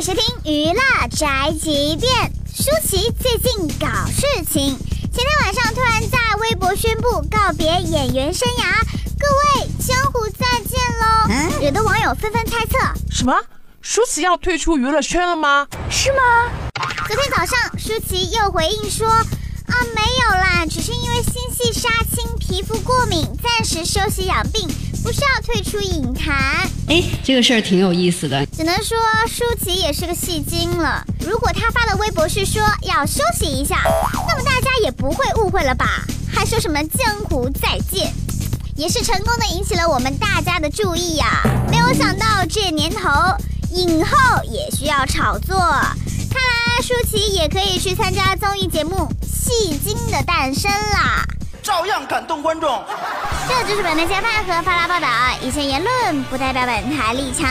收听娱乐宅急便。舒淇最近搞事情，前天晚上突然在微博宣布告别演员生涯，各位江湖再见喽，有的网友纷纷猜测，什么？舒淇要退出娱乐圈了吗？是吗？昨天早上，舒淇又回应说，啊没有啦，只是因为新戏杀青，皮肤过敏，暂时休息养病。不是要退出影坛，哎，这个事儿挺有意思的。只能说舒淇也是个戏精了。如果她发的微博是说要休息一下，那么大家也不会误会了吧？还说什么江湖再见，也是成功的引起了我们大家的注意呀。没有想到这年头，影后也需要炒作，看来舒淇也可以去参加综艺节目《戏精的诞生》啦。照样感动观众。这就是本台加派和发拉报道，以上言论不代表本台立场。